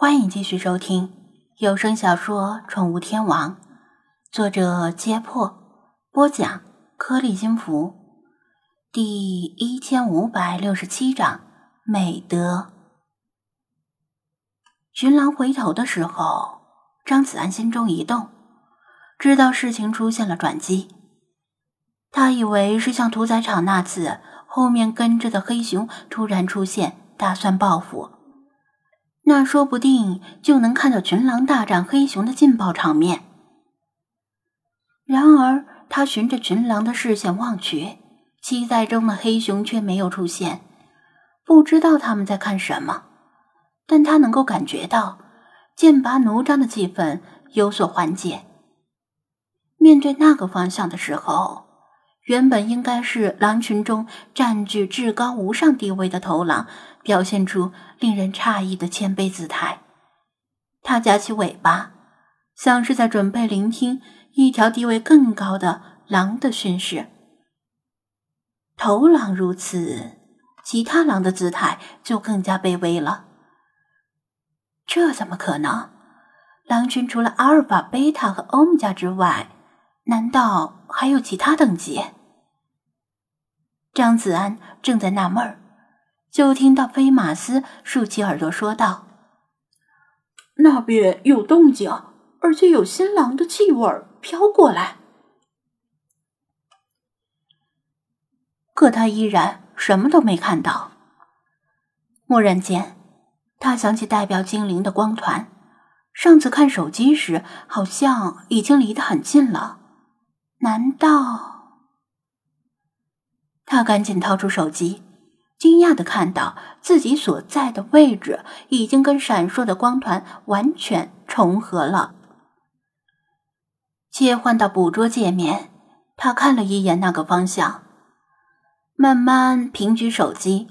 欢迎继续收听有声小说《宠物天王》，作者：揭破，播讲：颗粒金福，第一千五百六十七章。美德。群狼回头的时候，张子安心中一动，知道事情出现了转机。他以为是像屠宰场那次，后面跟着的黑熊突然出现，打算报复。那说不定就能看到群狼大战黑熊的劲爆场面。然而，他循着群狼的视线望去，期待中的黑熊却没有出现。不知道他们在看什么，但他能够感觉到剑拔弩张的气氛有所缓解。面对那个方向的时候，原本应该是狼群中占据至高无上地位的头狼。表现出令人诧异的谦卑姿态，他夹起尾巴，像是在准备聆听一条地位更高的狼的训示。头狼如此，其他狼的姿态就更加卑微了。这怎么可能？狼群除了阿尔法、贝塔和欧米伽之外，难道还有其他等级？张子安正在纳闷儿。就听到菲马斯竖起耳朵说道：“那边有动静，而且有新郎的气味飘过来。”可他依然什么都没看到。蓦然间，他想起代表精灵的光团，上次看手机时好像已经离得很近了。难道？他赶紧掏出手机。惊讶的看到自己所在的位置已经跟闪烁的光团完全重合了。切换到捕捉界面，他看了一眼那个方向，慢慢平举手机，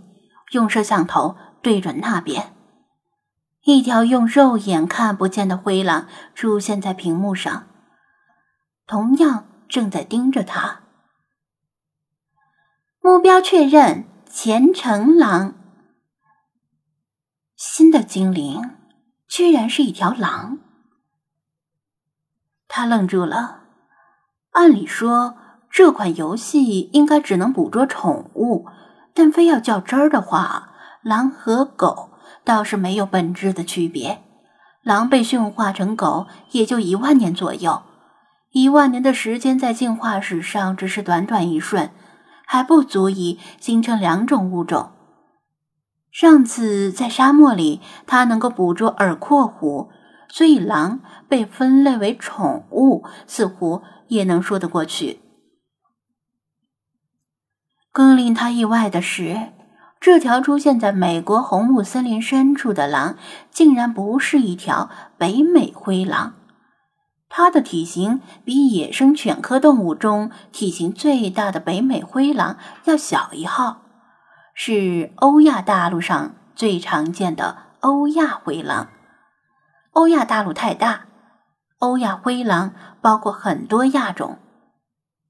用摄像头对准那边。一条用肉眼看不见的灰狼出现在屏幕上，同样正在盯着他。目标确认。前程狼，新的精灵居然是一条狼。他愣住了。按理说，这款游戏应该只能捕捉宠物，但非要较真儿的话，狼和狗倒是没有本质的区别。狼被驯化成狗也就一万年左右，一万年的时间在进化史上只是短短一瞬。还不足以形成两种物种。上次在沙漠里，他能够捕捉耳廓狐，所以狼被分类为宠物似乎也能说得过去。更令他意外的是，这条出现在美国红木森林深处的狼，竟然不是一条北美灰狼。它的体型比野生犬科动物中体型最大的北美灰狼要小一号，是欧亚大陆上最常见的欧亚灰狼。欧亚大陆太大，欧亚灰狼包括很多亚种。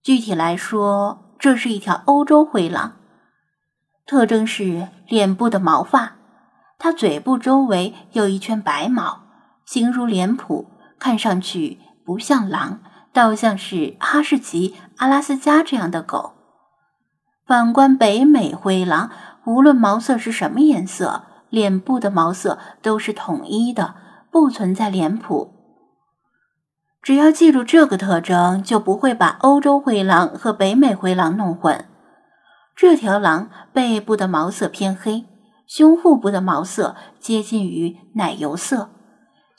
具体来说，这是一条欧洲灰狼，特征是脸部的毛发，它嘴部周围有一圈白毛，形如脸谱，看上去。不像狼，倒像是哈士奇、阿拉斯加这样的狗。反观北美灰狼，无论毛色是什么颜色，脸部的毛色都是统一的，不存在脸谱。只要记住这个特征，就不会把欧洲灰狼和北美灰狼弄混。这条狼背部的毛色偏黑，胸腹部的毛色接近于奶油色。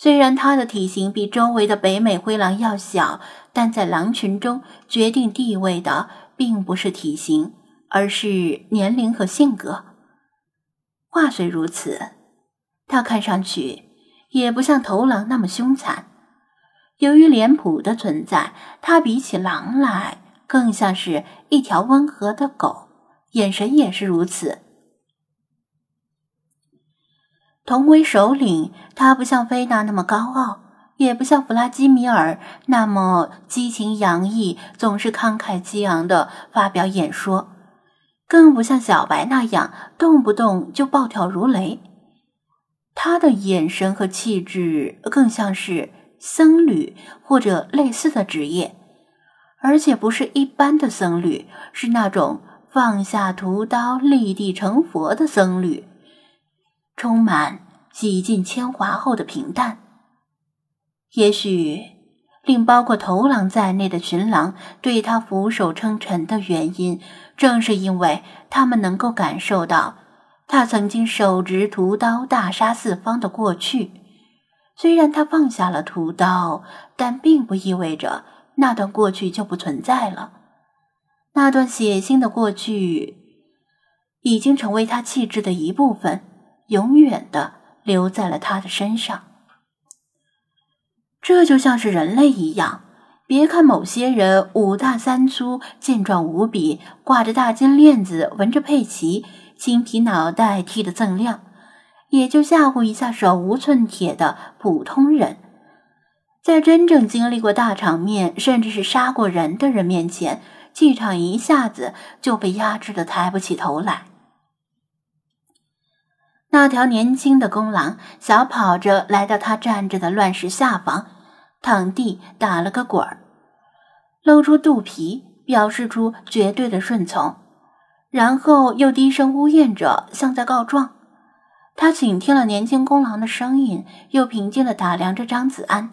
虽然它的体型比周围的北美灰狼要小，但在狼群中决定地位的并不是体型，而是年龄和性格。话虽如此，它看上去也不像头狼那么凶残。由于脸谱的存在，它比起狼来更像是一条温和的狗，眼神也是如此。同为首领，他不像菲娜那么高傲，也不像弗拉基米尔那么激情洋溢，总是慷慨激昂的发表演说，更不像小白那样动不动就暴跳如雷。他的眼神和气质更像是僧侣或者类似的职业，而且不是一般的僧侣，是那种放下屠刀立地成佛的僧侣，充满洗尽铅华后的平淡。也许。令包括头狼在内的群狼对他俯首称臣的原因，正是因为他们能够感受到他曾经手执屠刀大杀四方的过去。虽然他放下了屠刀，但并不意味着那段过去就不存在了。那段血腥的过去已经成为他气质的一部分，永远的留在了他的身上。这就像是人类一样，别看某些人五大三粗、健壮无比，挂着大金链子、纹着佩奇、青皮脑袋剃得锃亮，也就吓唬一下手无寸铁的普通人，在真正经历过大场面，甚至是杀过人的人面前，气场一下子就被压制的抬不起头来。那条年轻的公狼小跑着来到他站着的乱石下方，躺地打了个滚儿，露出肚皮，表示出绝对的顺从，然后又低声呜咽着，像在告状。他倾听了年轻公狼的声音，又平静地打量着张子安，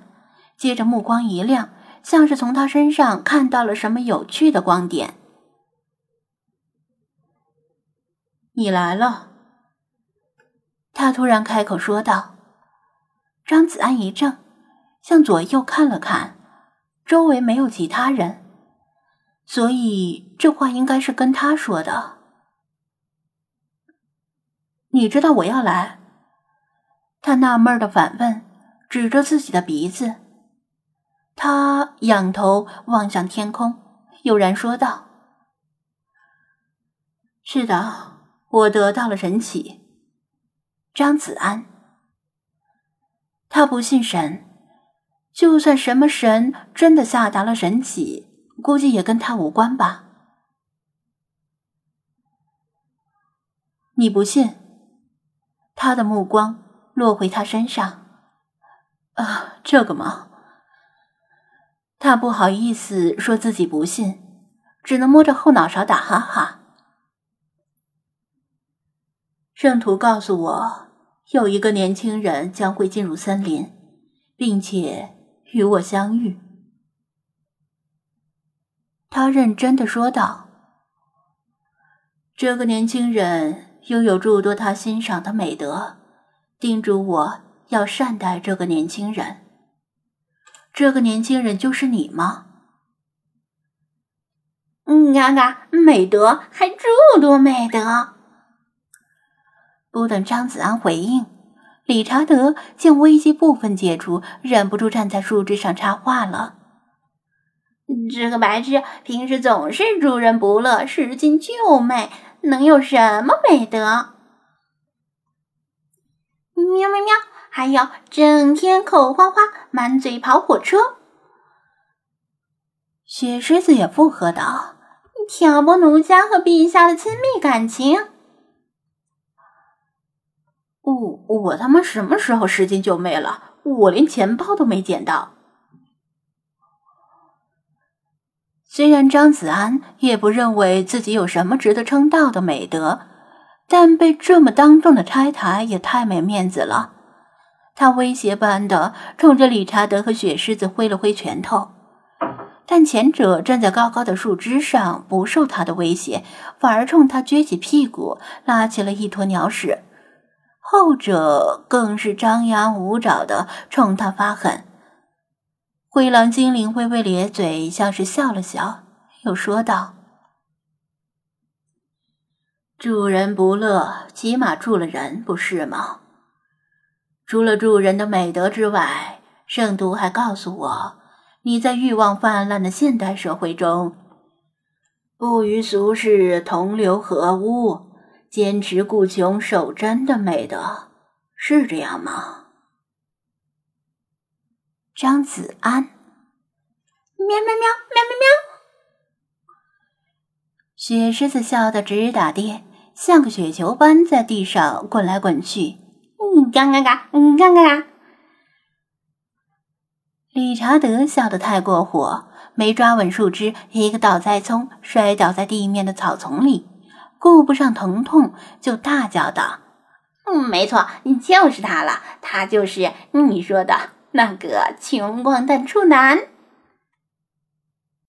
接着目光一亮，像是从他身上看到了什么有趣的光点。你来了。他突然开口说道：“张子安一怔，向左右看了看，周围没有其他人，所以这话应该是跟他说的。你知道我要来？”他纳闷的反问，指着自己的鼻子。他仰头望向天空，悠然说道：“是的，我得到了神启。”张子安，他不信神，就算什么神真的下达了神启，估计也跟他无关吧。你不信？他的目光落回他身上。啊，这个嘛？他不好意思说自己不信，只能摸着后脑勺打哈哈。圣徒告诉我。有一个年轻人将会进入森林，并且与我相遇。他认真的说道：“这个年轻人拥有诸多他欣赏的美德，叮嘱我要善待这个年轻人。这个年轻人就是你吗？”“嗯，啊啊，美德还诸多美德。”不等张子安回应，理查德见危机部分解除，忍不住站在树枝上插话了：“这个白痴平时总是助人不乐，拾金救美，能有什么美德？”喵喵喵！还有整天口花花，满嘴跑火车。雪狮子也附和道：“挑拨奴家和陛下的亲密感情。”我我他妈什么时候拾金救妹了？我连钱包都没捡到。虽然张子安也不认为自己有什么值得称道的美德，但被这么当众的拆台也太没面子了。他威胁般的冲着理查德和雪狮子挥了挥拳头，但前者站在高高的树枝上，不受他的威胁，反而冲他撅起屁股，拉起了一坨鸟屎。后者更是张牙舞爪的冲他发狠。灰狼精灵微微咧嘴，像是笑了笑，又说道：“助人不乐，起码助了人，不是吗？除了助人的美德之外，圣徒还告诉我，你在欲望泛滥的现代社会中，不与俗世同流合污。”坚持固穷守真的美德，是这样吗？张子安，喵喵喵喵喵喵！雪狮子笑得直打跌，像个雪球般在地上滚来滚去。嗯，嘎嘎嘎，嗯，嘎嘎嘎。理查德笑得太过火，没抓稳树枝，一个倒栽葱，摔倒在地面的草丛里，顾不上疼痛，就大叫道：“嗯，没错，你就是他了，他就是你说的那个穷光蛋处男。”